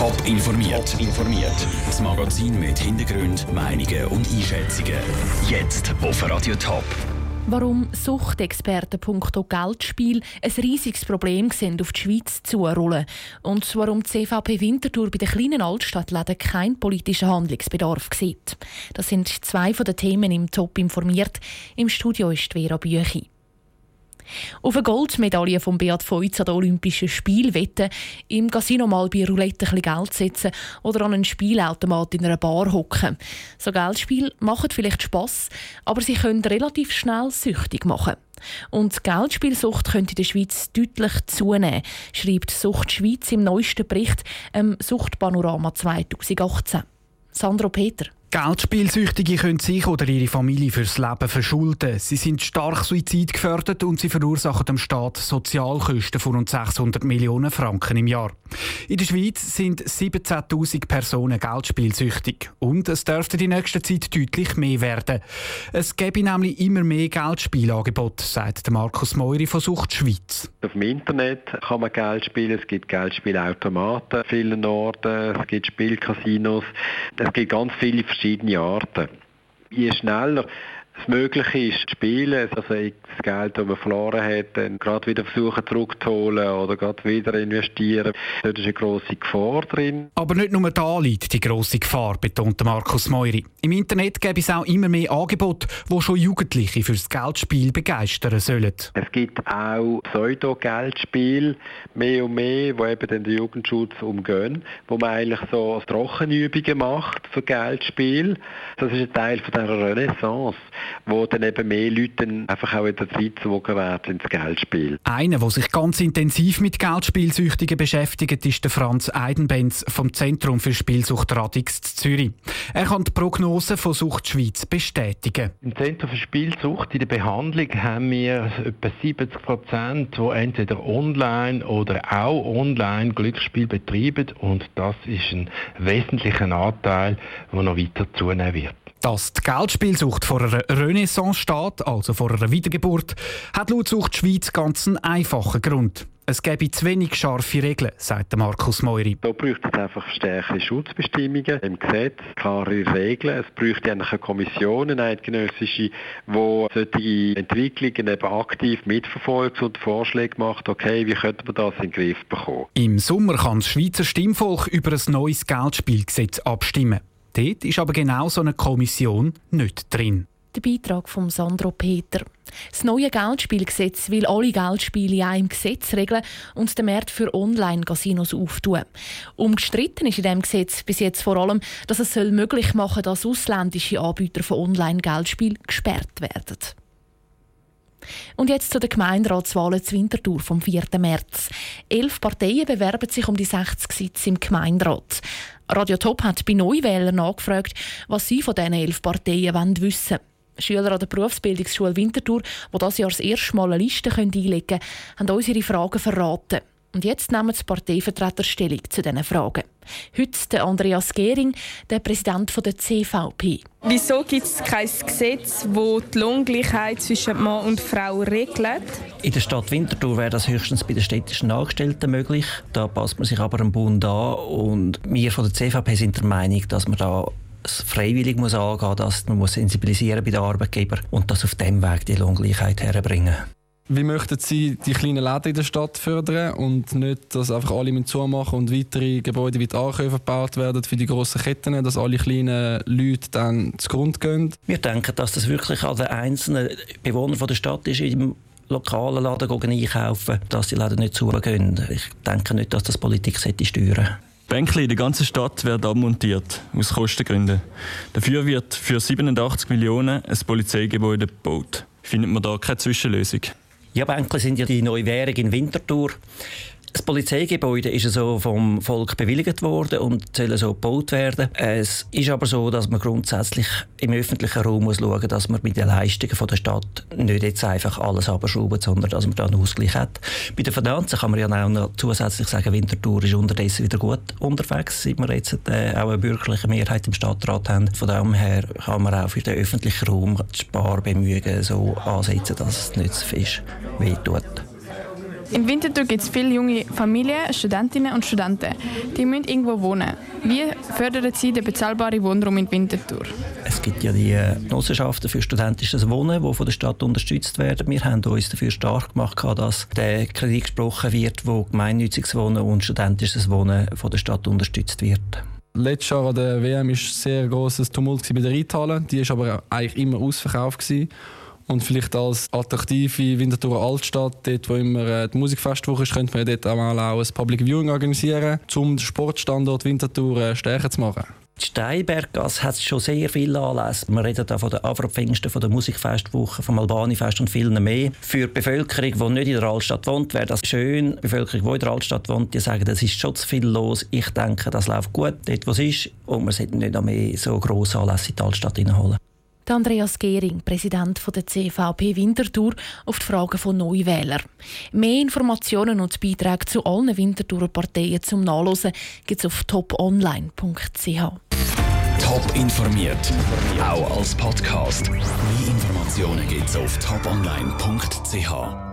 Top informiert. informiert. Das Magazin mit Hintergrund, Meinungen und Einschätzungen. Jetzt auf Radio Top. Warum Suchtexperten punkto Geldspiel ein riesiges Problem sind, auf die Schweiz zurollen und warum die CVP Winterthur bei den kleinen Altstadtläden keinen politischen Handlungsbedarf sieht. Das sind zwei von den Themen im Top informiert. Im Studio ist Vera Büchi. Auf eine Goldmedaille von Beat Feutz an den Olympischen Spielen wetten, im Casino mal bei Roulette ein Geld setzen oder an einen Spielautomat in einer Bar hocken. So Geldspiele machen vielleicht Spass, aber sie können relativ schnell süchtig machen. Und Geldspielsucht könnte in der Schweiz deutlich zunehmen, schreibt Sucht Schweiz im neuesten Bericht ähm, Suchtpanorama 2018. Sandro Peter. Geldspielsüchtige können sich oder ihre Familie fürs Leben verschulden. Sie sind stark suizidgefährdet und sie verursachen dem Staat Sozialkosten von rund 600 Millionen Franken im Jahr. In der Schweiz sind 17.000 Personen geldspielsüchtig und es dürfte die nächste Zeit deutlich mehr werden. Es gäbe nämlich immer mehr Geldspielangebote, sagt Markus Meuri von Sucht Schweiz. Auf dem Internet kann man Geld spielen, es gibt Geldspielautomaten an vielen Orten, es gibt Spielcasinos, es gibt ganz viele verschiedene Arten. Je schneller es möglich ist, zu spielen, also das Geld, das man verloren hat, dann gerade wieder versuchen zurückzuholen oder gerade wieder investieren. Da ist eine grosse Gefahr drin. Aber nicht nur da liegt die grosse Gefahr, betont Markus Meuri. Im Internet gibt es auch immer mehr Angebote, die schon Jugendliche fürs Geldspiel begeistern sollen. Es gibt auch Pseudo-Geldspiele, mehr und mehr, die eben den Jugendschutz umgehen, wo man eigentlich so Trockenübungen macht für Geldspiel. Das ist ein Teil von dieser Renaissance wo dann eben mehr Leute einfach auch in der Zeit gezogen werden ins Geldspiel. Einer, der sich ganz intensiv mit Geldspielsüchtigen beschäftigt, ist der Franz Eidenbenz vom Zentrum für Spielsucht Radix Zürich. Er kann die Prognose von Sucht Schweiz bestätigen. Im Zentrum für Spielsucht in der Behandlung haben wir etwa 70 Prozent, die entweder online oder auch online Glücksspiel betreiben und das ist ein wesentlicher Anteil, der noch weiter zunehmen wird. Dass die Geldspielsucht vor einer Renaissance steht, also vor einer Wiedergeburt, hat laut Sucht Schweiz ganz einen einfachen Grund. Es gäbe zu wenig scharfe Regeln, sagt Markus Meuri. Da braucht es einfach stärkere Schutzbestimmungen im Gesetz, klare Regeln. Es bräuchte eine Kommission, eine eidgenössische, die solche Entwicklungen eben aktiv mitverfolgt und Vorschläge macht, okay, wie könnte man das in den Griff bekommen. Im Sommer kann das Schweizer Stimmvolk über ein neues Geldspielgesetz abstimmen. Dort ist aber genau so eine Kommission nicht drin. Der Beitrag von Sandro Peter. Das neue Geldspielgesetz will alle Geldspiele in einem Gesetz regeln und den Markt für Online-Casinos auftun. Umgestritten ist in diesem Gesetz bis jetzt vor allem, dass es möglich machen soll, dass ausländische Anbieter von Online-Geldspielen gesperrt werden. Und jetzt zu den Gemeinderatswahlen zu Winterthur vom 4. März. Elf Parteien bewerben sich um die 60 Sitze im Gemeinderat. Radio Top hat bei Neuwählern nachgefragt, was sie von diesen elf Parteien wissen wollen. Schüler an der Berufsbildungsschule Winterthur, die das Jahr das erste Mal eine Liste einlegen können, haben uns ihre Fragen verraten. Und jetzt nehmen die Parteivertreter Stellung zu diesen Fragen. Heute der Andreas Gehring, der Präsident der CVP. Wieso gibt es kein Gesetz, das die Lohngleichheit zwischen Mann und Frau regelt? In der Stadt Winterthur wäre das höchstens bei den städtischen Angestellten möglich. Da passt man sich aber am Bund an. Und wir von der CVP sind der Meinung, dass man da freiwillig muss angehen muss, dass man muss sensibilisieren bei den Arbeitgebern und das auf dem Weg die Lohngleichheit herbringen. Wie möchten Sie die kleinen Läden in der Stadt fördern und nicht, dass einfach alle zumachen und weitere Gebäude wie die Ankäufe gebaut werden für die grossen Ketten, dass alle kleinen Leute dann zu Grund gehen? Wir denken, dass das wirklich an den einzelnen Bewohnern der Stadt ist, im lokalen Laden einkaufen, dass die Läden nicht zugehen. Ich denke nicht, dass das Politik steuern sollte. Bänkli in der ganzen Stadt werden abmontiert, aus Kostengründen. Dafür wird für 87 Millionen ein Polizeigebäude gebaut. Findet man da keine Zwischenlösung? Ja, Bänkle sind ja die neue Währung in Winterthur. Das Polizeigebäude ist so vom Volk bewilligt worden und soll so gebaut werden. Es ist aber so, dass man grundsätzlich im öffentlichen Raum muss schauen muss, dass man bei den Leistungen von der Stadt nicht jetzt einfach alles abschraubt, sondern dass man da einen Ausgleich hat. Bei den Finanzen kann man ja auch noch zusätzlich sagen, Winterthur ist unterdessen wieder gut unterwegs, seit wir jetzt äh, auch eine bürgerliche Mehrheit im Stadtrat haben. Von dem her kann man auch für den öffentlichen Raum die Sparbemühungen so ansetzen, dass es nicht so viel wehtut. In Winterthur gibt es viele junge Familien, Studentinnen und Studenten. Die müssen irgendwo wohnen. Wie fördern Sie den bezahlbaren Wohnraum in Winterthur? Es gibt ja die äh, Genossenschaften für studentisches Wohnen, die von der Stadt unterstützt werden. Wir haben uns dafür stark gemacht, dass der Kredit gesprochen wird, wo gemeinnütziges Wohnen und studentisches Wohnen von der Stadt unterstützt wird. Letztes Jahr an der WM war ein sehr grosses Tumult bei der Reithalle. Die war aber eigentlich immer ausverkauft. Gewesen. Und vielleicht als attraktive Winterthur Altstadt, dort wo immer äh, die Musikfestwoche ist, könnte man dort auch auch ein Public Viewing organisieren, um den Sportstandort Winterthur äh, stärker zu machen. Die Steinberggasse hat schon sehr viele Anlässe. Wir reden hier von den Afropfingsten, von der Musikfestwoche, vom Albanifest und vielen mehr. Für die Bevölkerung, die nicht in der Altstadt wohnt, wäre das schön. Die Bevölkerung, die in der Altstadt wohnt, die sagen, es ist schon zu viel los. Ich denke, das läuft gut dort, wo es ist. Und wir sollten nicht mehr so grosse Anlässe in die Altstadt hineinholen. Andreas Gehring, Präsident der CVP Winterthur, auf die Fragen von Neuwählern. Mehr Informationen und Beiträge zu allen Winterthurer Parteien zum Nachlesen gibt es auf toponline.ch. Top informiert, auch als Podcast. Mehr Informationen gibt es auf toponline.ch.